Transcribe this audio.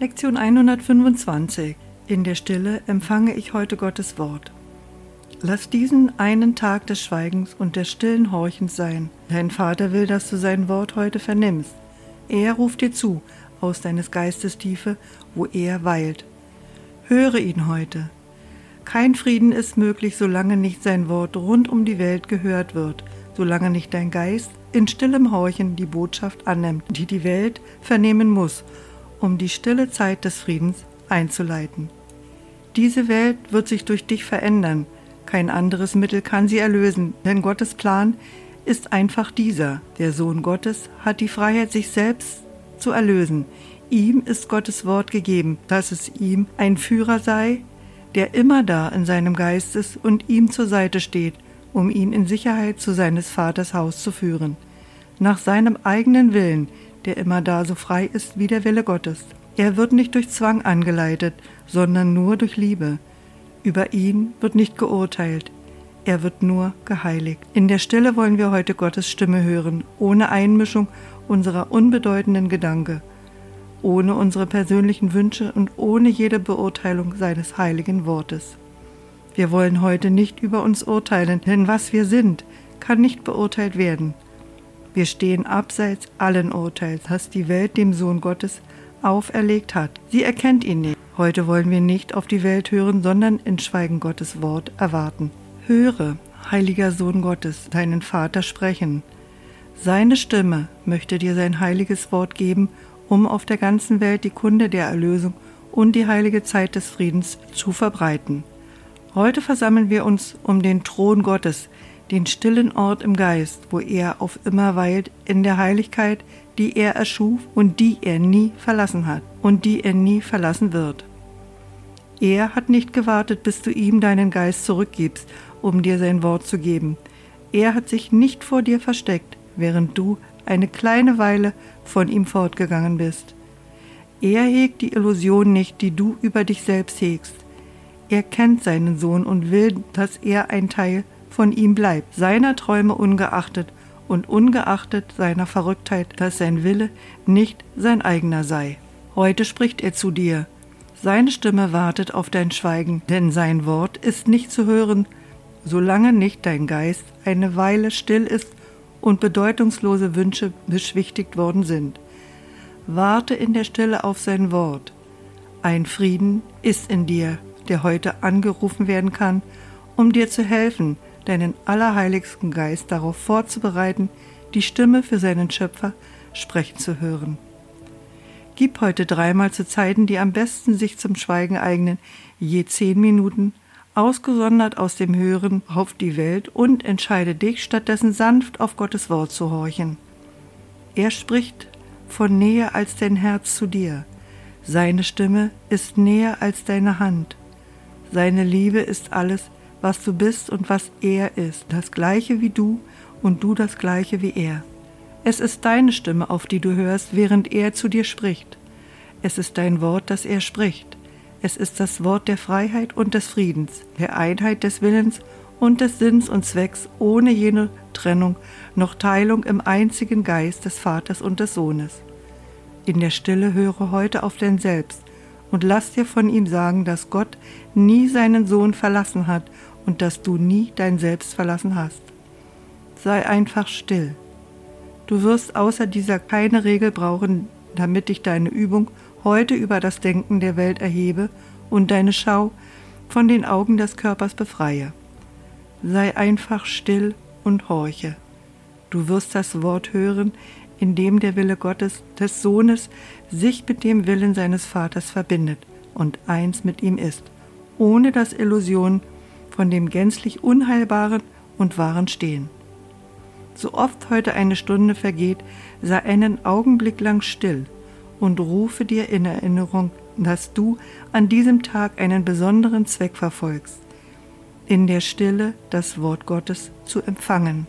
Lektion 125. In der Stille empfange ich heute Gottes Wort. Lass diesen einen Tag des Schweigens und des stillen Horchens sein. Dein Vater will, dass du sein Wort heute vernimmst. Er ruft dir zu aus deines Geistes Tiefe, wo er weilt. Höre ihn heute. Kein Frieden ist möglich, solange nicht sein Wort rund um die Welt gehört wird, solange nicht dein Geist in stillem Horchen die Botschaft annimmt, die die Welt vernehmen muss um die stille Zeit des Friedens einzuleiten. Diese Welt wird sich durch dich verändern. Kein anderes Mittel kann sie erlösen, denn Gottes Plan ist einfach dieser. Der Sohn Gottes hat die Freiheit, sich selbst zu erlösen. Ihm ist Gottes Wort gegeben, dass es ihm ein Führer sei, der immer da in seinem Geist ist und ihm zur Seite steht, um ihn in Sicherheit zu seines Vaters Haus zu führen. Nach seinem eigenen Willen, der immer da so frei ist wie der Wille Gottes. Er wird nicht durch Zwang angeleitet, sondern nur durch Liebe. Über ihn wird nicht geurteilt, er wird nur geheiligt. In der Stille wollen wir heute Gottes Stimme hören, ohne Einmischung unserer unbedeutenden Gedanke, ohne unsere persönlichen Wünsche und ohne jede Beurteilung seines heiligen Wortes. Wir wollen heute nicht über uns urteilen, denn was wir sind, kann nicht beurteilt werden. Wir stehen abseits allen Urteils, das die Welt dem Sohn Gottes auferlegt hat. Sie erkennt ihn nicht. Heute wollen wir nicht auf die Welt hören, sondern in Schweigen Gottes Wort erwarten. Höre, heiliger Sohn Gottes, deinen Vater sprechen. Seine Stimme möchte dir sein heiliges Wort geben, um auf der ganzen Welt die Kunde der Erlösung und die heilige Zeit des Friedens zu verbreiten. Heute versammeln wir uns um den Thron Gottes, den stillen Ort im Geist, wo er auf immer weilt in der Heiligkeit, die er erschuf und die er nie verlassen hat und die er nie verlassen wird. Er hat nicht gewartet, bis du ihm deinen Geist zurückgibst, um dir sein Wort zu geben. Er hat sich nicht vor dir versteckt, während du eine kleine Weile von ihm fortgegangen bist. Er hegt die Illusion nicht, die du über dich selbst hegst. Er kennt seinen Sohn und will, dass er ein Teil von ihm bleibt, seiner Träume ungeachtet und ungeachtet seiner Verrücktheit, dass sein Wille nicht sein eigener sei. Heute spricht er zu dir. Seine Stimme wartet auf dein Schweigen, denn sein Wort ist nicht zu hören, solange nicht dein Geist eine Weile still ist und bedeutungslose Wünsche beschwichtigt worden sind. Warte in der Stille auf sein Wort. Ein Frieden ist in dir, der heute angerufen werden kann, um dir zu helfen, deinen allerheiligsten Geist darauf vorzubereiten, die Stimme für seinen Schöpfer sprechen zu hören. Gib heute dreimal zu Zeiten, die am besten sich zum Schweigen eignen, je zehn Minuten, ausgesondert aus dem Hören auf die Welt und entscheide dich stattdessen sanft auf Gottes Wort zu horchen. Er spricht von näher als dein Herz zu dir. Seine Stimme ist näher als deine Hand. Seine Liebe ist alles, was du bist und was er ist, das gleiche wie du und du das gleiche wie er. Es ist deine Stimme, auf die du hörst, während er zu dir spricht. Es ist dein Wort, das er spricht. Es ist das Wort der Freiheit und des Friedens, der Einheit des Willens und des Sinns und Zwecks ohne jene Trennung noch Teilung im einzigen Geist des Vaters und des Sohnes. In der Stille höre heute auf dein Selbst und lass dir von ihm sagen, dass Gott nie seinen Sohn verlassen hat und dass du nie dein Selbst verlassen hast. Sei einfach still. Du wirst außer dieser keine Regel brauchen, damit dich deine Übung heute über das Denken der Welt erhebe und deine Schau von den Augen des Körpers befreie. Sei einfach still und horche. Du wirst das Wort hören, in dem der Wille Gottes, des Sohnes, sich mit dem Willen seines Vaters verbindet und eins mit ihm ist, ohne dass Illusionen von dem gänzlich Unheilbaren und Wahren stehen. So oft heute eine Stunde vergeht, sei einen Augenblick lang still und rufe dir in Erinnerung, dass du an diesem Tag einen besonderen Zweck verfolgst, in der Stille das Wort Gottes zu empfangen.